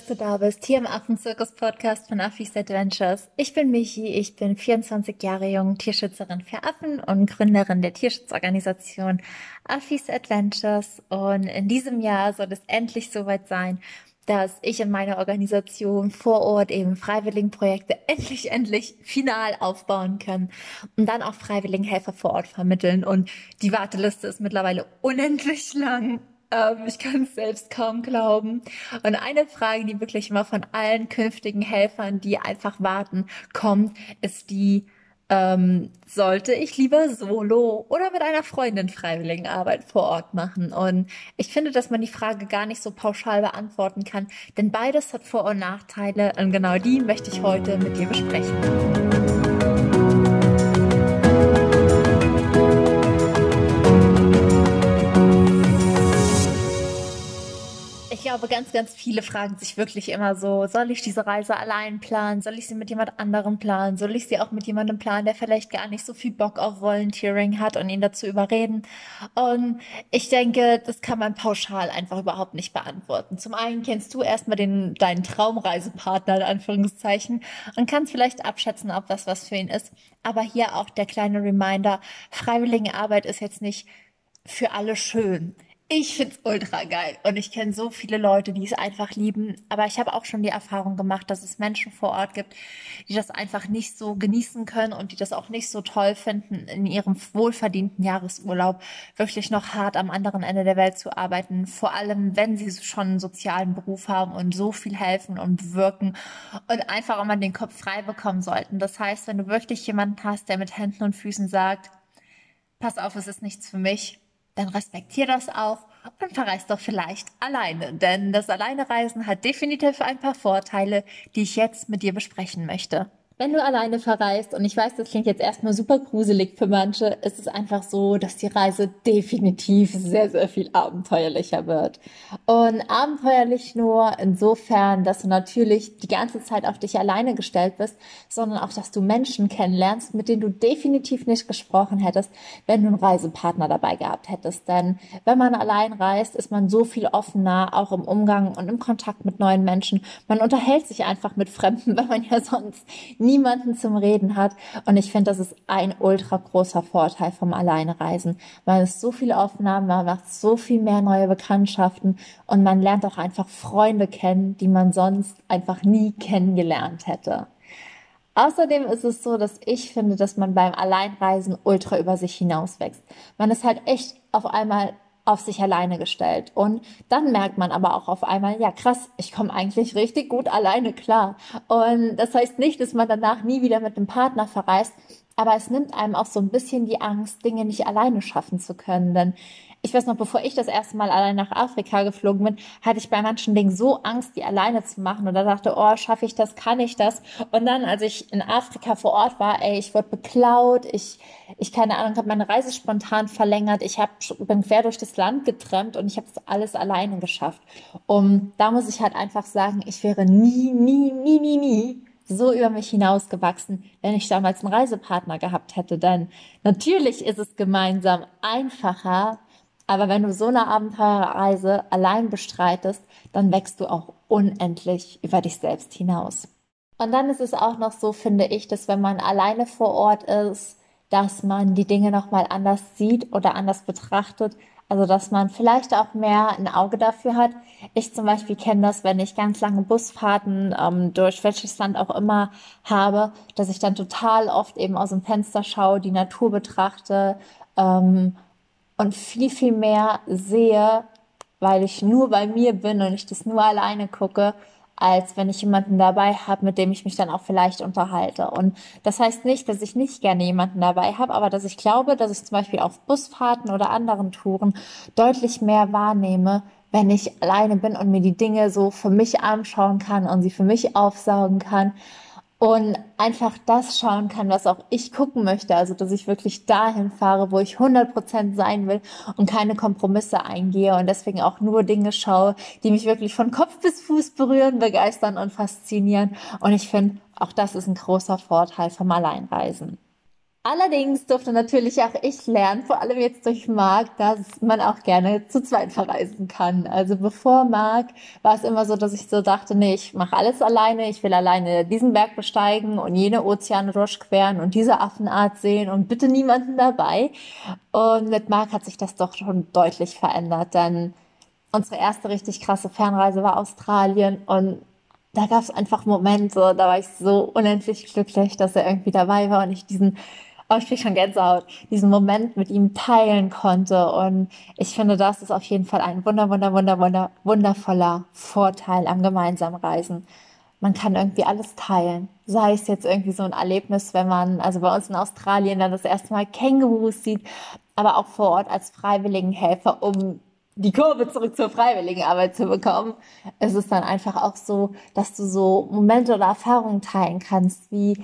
dass du da bist, hier im Affenzirkus-Podcast von Affis Adventures. Ich bin Michi, ich bin 24 Jahre jung, Tierschützerin für Affen und Gründerin der Tierschutzorganisation Affis Adventures. Und in diesem Jahr soll es endlich soweit sein, dass ich in meiner Organisation vor Ort eben Freiwilligenprojekte endlich, endlich final aufbauen kann und dann auch Freiwilligenhelfer vor Ort vermitteln. Und die Warteliste ist mittlerweile unendlich lang. Ähm, ich kann es selbst kaum glauben. Und eine Frage, die wirklich immer von allen künftigen Helfern, die einfach warten, kommt, ist die, ähm, sollte ich lieber solo oder mit einer Freundin Freiwilligenarbeit vor Ort machen? Und ich finde, dass man die Frage gar nicht so pauschal beantworten kann, denn beides hat Vor- und Nachteile und genau die möchte ich heute mit dir besprechen. Glaube, ganz, ganz viele fragen sich wirklich immer so, soll ich diese Reise allein planen? Soll ich sie mit jemand anderem planen? Soll ich sie auch mit jemandem planen, der vielleicht gar nicht so viel Bock auf Volunteering hat und ihn dazu überreden? Und ich denke, das kann man pauschal einfach überhaupt nicht beantworten. Zum einen kennst du erstmal den, deinen Traumreisepartner, in Anführungszeichen, und kannst vielleicht abschätzen, ob das was für ihn ist. Aber hier auch der kleine Reminder, Freiwilligenarbeit ist jetzt nicht für alle schön. Ich find's ultra geil und ich kenne so viele Leute, die es einfach lieben. Aber ich habe auch schon die Erfahrung gemacht, dass es Menschen vor Ort gibt, die das einfach nicht so genießen können und die das auch nicht so toll finden, in ihrem wohlverdienten Jahresurlaub wirklich noch hart am anderen Ende der Welt zu arbeiten. Vor allem, wenn sie schon einen sozialen Beruf haben und so viel helfen und wirken und einfach auch mal den Kopf frei bekommen sollten. Das heißt, wenn du wirklich jemanden hast, der mit Händen und Füßen sagt, pass auf, es ist nichts für mich, dann respektier das auch und verreist doch vielleicht alleine. Denn das Alleinereisen hat definitiv ein paar Vorteile, die ich jetzt mit dir besprechen möchte wenn du alleine verreist, und ich weiß, das klingt jetzt erstmal super gruselig für manche, ist es einfach so, dass die Reise definitiv sehr, sehr viel abenteuerlicher wird. Und abenteuerlich nur insofern, dass du natürlich die ganze Zeit auf dich alleine gestellt bist, sondern auch, dass du Menschen kennenlernst, mit denen du definitiv nicht gesprochen hättest, wenn du einen Reisepartner dabei gehabt hättest. Denn wenn man allein reist, ist man so viel offener, auch im Umgang und im Kontakt mit neuen Menschen. Man unterhält sich einfach mit Fremden, weil man ja sonst nie niemanden zum Reden hat. Und ich finde, das ist ein ultra großer Vorteil vom Alleinereisen. Man ist so viel offener, man macht so viel mehr neue Bekanntschaften und man lernt auch einfach Freunde kennen, die man sonst einfach nie kennengelernt hätte. Außerdem ist es so, dass ich finde, dass man beim Alleinreisen ultra über sich hinauswächst. Man ist halt echt auf einmal auf sich alleine gestellt. Und dann merkt man aber auch auf einmal, ja krass, ich komme eigentlich richtig gut alleine klar. Und das heißt nicht, dass man danach nie wieder mit einem Partner verreist, aber es nimmt einem auch so ein bisschen die Angst, Dinge nicht alleine schaffen zu können. Denn ich weiß noch, bevor ich das erste Mal allein nach Afrika geflogen bin, hatte ich bei manchen Dingen so Angst, die alleine zu machen. Und da dachte, oh, schaffe ich das, kann ich das? Und dann, als ich in Afrika vor Ort war, ey, ich wurde beklaut, ich, ich keine Ahnung, habe meine Reise spontan verlängert, ich hab, bin quer durch das Land getrennt und ich habe das alles alleine geschafft. Und da muss ich halt einfach sagen, ich wäre nie, nie, nie, nie, nie so über mich hinausgewachsen, wenn ich damals einen Reisepartner gehabt hätte. Denn natürlich ist es gemeinsam einfacher, aber wenn du so eine Abenteuerreise allein bestreitest, dann wächst du auch unendlich über dich selbst hinaus. Und dann ist es auch noch so, finde ich, dass wenn man alleine vor Ort ist, dass man die Dinge nochmal anders sieht oder anders betrachtet. Also, dass man vielleicht auch mehr ein Auge dafür hat. Ich zum Beispiel kenne das, wenn ich ganz lange Busfahrten ähm, durch welches Land auch immer habe, dass ich dann total oft eben aus dem Fenster schaue, die Natur betrachte ähm, und viel, viel mehr sehe, weil ich nur bei mir bin und ich das nur alleine gucke, als wenn ich jemanden dabei habe, mit dem ich mich dann auch vielleicht unterhalte. Und das heißt nicht, dass ich nicht gerne jemanden dabei habe, aber dass ich glaube, dass ich zum Beispiel auf Busfahrten oder anderen Touren deutlich mehr wahrnehme, wenn ich alleine bin und mir die Dinge so für mich anschauen kann und sie für mich aufsaugen kann, und einfach das schauen kann, was auch ich gucken möchte. Also, dass ich wirklich dahin fahre, wo ich 100% sein will und keine Kompromisse eingehe und deswegen auch nur Dinge schaue, die mich wirklich von Kopf bis Fuß berühren, begeistern und faszinieren. Und ich finde, auch das ist ein großer Vorteil vom Alleinreisen. Allerdings durfte natürlich auch ich lernen, vor allem jetzt durch Marc, dass man auch gerne zu zweit verreisen kann. Also bevor Marc war es immer so, dass ich so dachte, nee, ich mache alles alleine, ich will alleine diesen Berg besteigen und jene Ozeane durchqueren und diese Affenart sehen und bitte niemanden dabei. Und mit Marc hat sich das doch schon deutlich verändert, denn unsere erste richtig krasse Fernreise war Australien und da gab es einfach Momente, da war ich so unendlich glücklich, dass er irgendwie dabei war und ich diesen oh, ich krieg schon Gänsehaut, diesen Moment mit ihm teilen konnte. Und ich finde, das ist auf jeden Fall ein wunder, wunder, wunder, wunder, wundervoller Vorteil am gemeinsamen Reisen. Man kann irgendwie alles teilen. Sei es jetzt irgendwie so ein Erlebnis, wenn man, also bei uns in Australien dann das erste Mal Kängurus sieht, aber auch vor Ort als Freiwilligenhelfer, um die Kurve zurück zur freiwilligen Arbeit zu bekommen. Es ist dann einfach auch so, dass du so Momente oder Erfahrungen teilen kannst, wie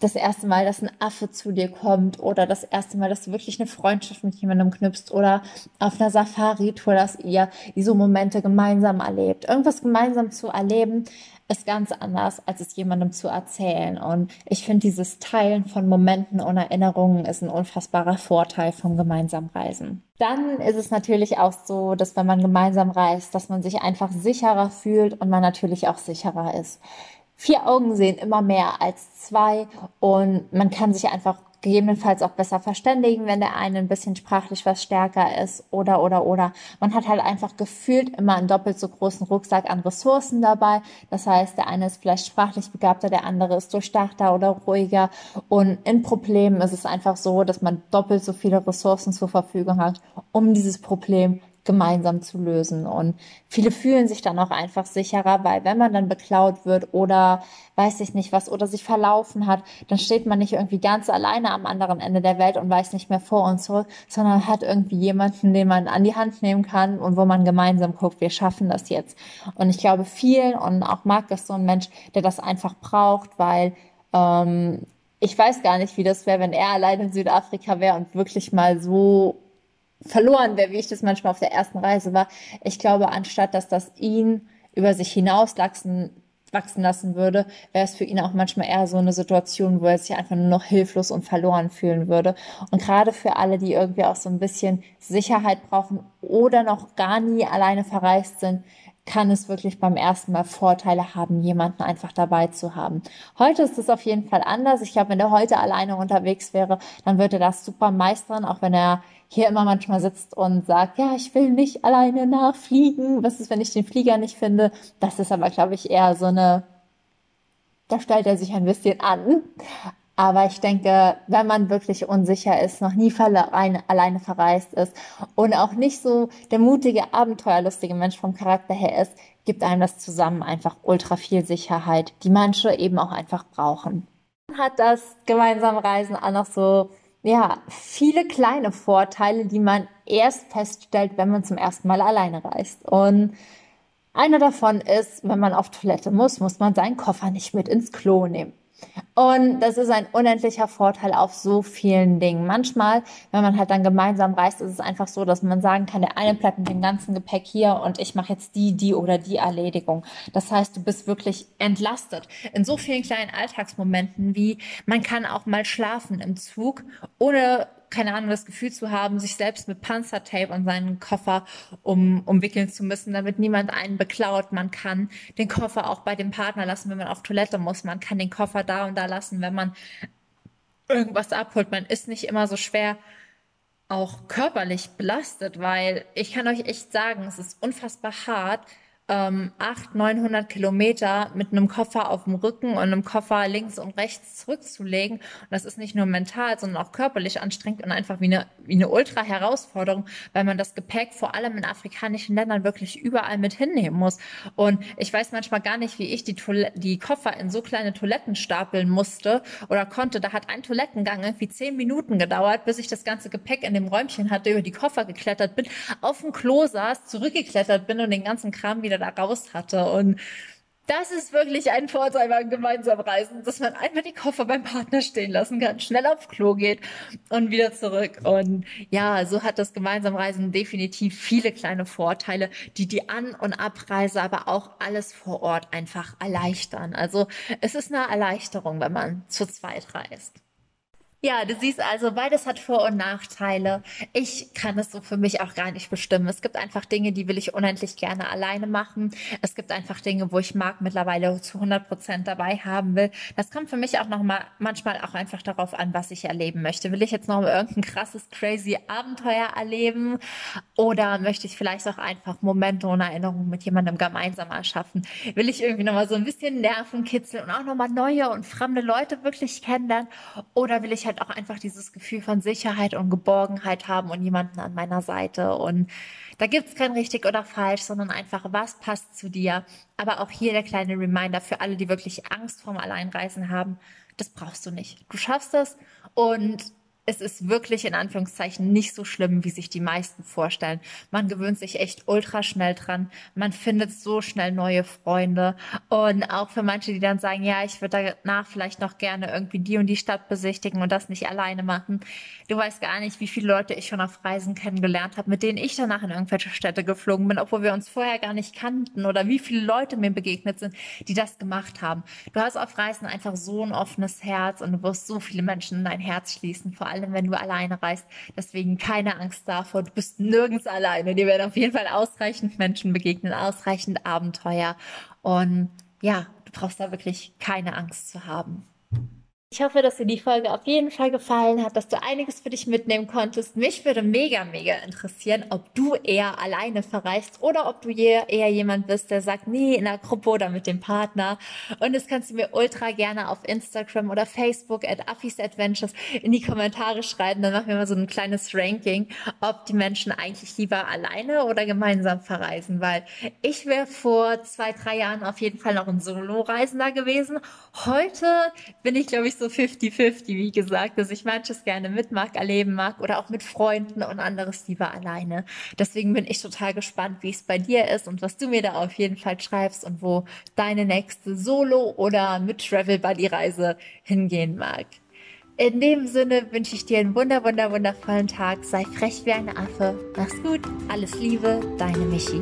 das erste Mal, dass ein Affe zu dir kommt oder das erste Mal, dass du wirklich eine Freundschaft mit jemandem knüpfst oder auf einer Safari-Tour, dass ihr diese Momente gemeinsam erlebt. Irgendwas gemeinsam zu erleben ist ganz anders, als es jemandem zu erzählen. Und ich finde, dieses Teilen von Momenten und Erinnerungen ist ein unfassbarer Vorteil vom gemeinsamen Reisen. Dann ist es natürlich auch so, dass wenn man gemeinsam reist, dass man sich einfach sicherer fühlt und man natürlich auch sicherer ist vier Augen sehen immer mehr als zwei und man kann sich einfach gegebenenfalls auch besser verständigen, wenn der eine ein bisschen sprachlich was stärker ist oder oder oder. Man hat halt einfach gefühlt immer einen doppelt so großen Rucksack an Ressourcen dabei. Das heißt, der eine ist vielleicht sprachlich begabter, der andere ist durchdachter oder ruhiger. Und in Problemen ist es einfach so, dass man doppelt so viele Ressourcen zur Verfügung hat, um dieses Problem gemeinsam zu lösen. Und viele fühlen sich dann auch einfach sicherer, weil wenn man dann beklaut wird oder weiß ich nicht was oder sich verlaufen hat, dann steht man nicht irgendwie ganz alleine am anderen Ende der Welt und weiß nicht mehr vor und zurück, sondern hat irgendwie jemanden, den man an die Hand nehmen kann und wo man gemeinsam guckt, wir schaffen das jetzt. Und ich glaube vielen und auch Marc ist so ein Mensch, der das einfach braucht, weil ähm, ich weiß gar nicht, wie das wäre, wenn er allein in Südafrika wäre und wirklich mal so verloren wäre, wie ich das manchmal auf der ersten Reise war. Ich glaube, anstatt dass das ihn über sich hinauswachsen wachsen lassen würde, wäre es für ihn auch manchmal eher so eine Situation, wo er sich einfach nur noch hilflos und verloren fühlen würde. Und gerade für alle, die irgendwie auch so ein bisschen Sicherheit brauchen oder noch gar nie alleine verreist sind, kann es wirklich beim ersten Mal Vorteile haben, jemanden einfach dabei zu haben. Heute ist es auf jeden Fall anders. Ich glaube, wenn er heute alleine unterwegs wäre, dann würde er das super meistern, auch wenn er hier immer manchmal sitzt und sagt, ja, ich will nicht alleine nachfliegen. Was ist, wenn ich den Flieger nicht finde? Das ist aber, glaube ich, eher so eine, da stellt er sich ein bisschen an. Aber ich denke, wenn man wirklich unsicher ist, noch nie alleine, alleine verreist ist und auch nicht so der mutige, abenteuerlustige Mensch vom Charakter her ist, gibt einem das zusammen einfach ultra viel Sicherheit, die manche eben auch einfach brauchen. Hat das gemeinsame Reisen auch noch so ja, viele kleine Vorteile, die man erst feststellt, wenn man zum ersten Mal alleine reist. Und einer davon ist, wenn man auf Toilette muss, muss man seinen Koffer nicht mit ins Klo nehmen. Und das ist ein unendlicher Vorteil auf so vielen Dingen. Manchmal, wenn man halt dann gemeinsam reist, ist es einfach so, dass man sagen kann, der eine bleibt mit dem ganzen Gepäck hier und ich mache jetzt die, die oder die Erledigung. Das heißt, du bist wirklich entlastet in so vielen kleinen Alltagsmomenten wie man kann auch mal schlafen im Zug, ohne keine Ahnung, das Gefühl zu haben, sich selbst mit Panzertape an seinen Koffer um, umwickeln zu müssen, damit niemand einen beklaut. Man kann den Koffer auch bei dem Partner lassen, wenn man auf Toilette muss. Man kann den Koffer da und da lassen, wenn man irgendwas abholt. Man ist nicht immer so schwer auch körperlich belastet, weil ich kann euch echt sagen, es ist unfassbar hart, ähm, 800, 900 Kilometer mit einem Koffer auf dem Rücken und einem Koffer links und rechts zurückzulegen. Und das ist nicht nur mental, sondern auch körperlich anstrengend und einfach wie eine, wie eine Ultra-Herausforderung, weil man das Gepäck vor allem in afrikanischen Ländern wirklich überall mit hinnehmen muss. Und ich weiß manchmal gar nicht, wie ich die, die Koffer in so kleine Toiletten stapeln musste oder konnte. Da hat ein Toilettengang irgendwie zehn Minuten gedauert, bis ich das ganze Gepäck in dem Räumchen hatte, über die Koffer geklettert bin, auf dem Klo saß, zurückgeklettert bin und den ganzen Kram wieder da raus hatte. Und das ist wirklich ein Vorteil beim gemeinsamen Reisen, dass man einfach die Koffer beim Partner stehen lassen kann, schnell aufs Klo geht und wieder zurück. Und ja, so hat das gemeinsame Reisen definitiv viele kleine Vorteile, die die An- und Abreise, aber auch alles vor Ort einfach erleichtern. Also es ist eine Erleichterung, wenn man zu zweit reist. Ja, du siehst also, beides hat Vor- und Nachteile. Ich kann es so für mich auch gar nicht bestimmen. Es gibt einfach Dinge, die will ich unendlich gerne alleine machen. Es gibt einfach Dinge, wo ich Marc mittlerweile zu 100 Prozent dabei haben will. Das kommt für mich auch noch mal manchmal auch einfach darauf an, was ich erleben möchte. Will ich jetzt noch irgendein krasses, crazy Abenteuer erleben oder möchte ich vielleicht auch einfach Momente und Erinnerungen mit jemandem gemeinsam erschaffen? Will ich irgendwie noch mal so ein bisschen Nerven kitzeln und auch noch mal neue und fremde Leute wirklich kennenlernen oder will ich halt auch einfach dieses Gefühl von Sicherheit und Geborgenheit haben und jemanden an meiner Seite. Und da gibt es kein richtig oder falsch, sondern einfach, was passt zu dir. Aber auch hier der kleine Reminder für alle, die wirklich Angst vorm Alleinreisen haben. Das brauchst du nicht. Du schaffst das und es ist wirklich in Anführungszeichen nicht so schlimm, wie sich die meisten vorstellen. Man gewöhnt sich echt ultra schnell dran. Man findet so schnell neue Freunde. Und auch für manche, die dann sagen, ja, ich würde danach vielleicht noch gerne irgendwie die und die Stadt besichtigen und das nicht alleine machen. Du weißt gar nicht, wie viele Leute ich schon auf Reisen kennengelernt habe, mit denen ich danach in irgendwelche Städte geflogen bin, obwohl wir uns vorher gar nicht kannten oder wie viele Leute mir begegnet sind, die das gemacht haben. Du hast auf Reisen einfach so ein offenes Herz und du wirst so viele Menschen in dein Herz schließen, vor allem wenn du alleine reist. Deswegen keine Angst davor. Du bist nirgends alleine. Dir werden auf jeden Fall ausreichend Menschen begegnen, ausreichend Abenteuer. Und ja, du brauchst da wirklich keine Angst zu haben. Ich hoffe, dass dir die Folge auf jeden Fall gefallen hat, dass du einiges für dich mitnehmen konntest. Mich würde mega, mega interessieren, ob du eher alleine verreist oder ob du eher jemand bist, der sagt, nee, in der Gruppe oder mit dem Partner. Und das kannst du mir ultra gerne auf Instagram oder Facebook at Affis Adventures in die Kommentare schreiben. Dann machen wir mal so ein kleines Ranking, ob die Menschen eigentlich lieber alleine oder gemeinsam verreisen. Weil ich wäre vor zwei, drei Jahren auf jeden Fall noch ein Solo-Reisender gewesen. Heute bin ich, glaube ich, so 50-50, wie gesagt, dass ich manches gerne mit mag, erleben mag oder auch mit Freunden und anderes lieber alleine. Deswegen bin ich total gespannt, wie es bei dir ist und was du mir da auf jeden Fall schreibst und wo deine nächste Solo- oder mit Travel Buddy Reise hingehen mag. In dem Sinne wünsche ich dir einen wunder, wunder, wundervollen Tag. Sei frech wie ein Affe. Mach's gut. Alles Liebe, deine Michi.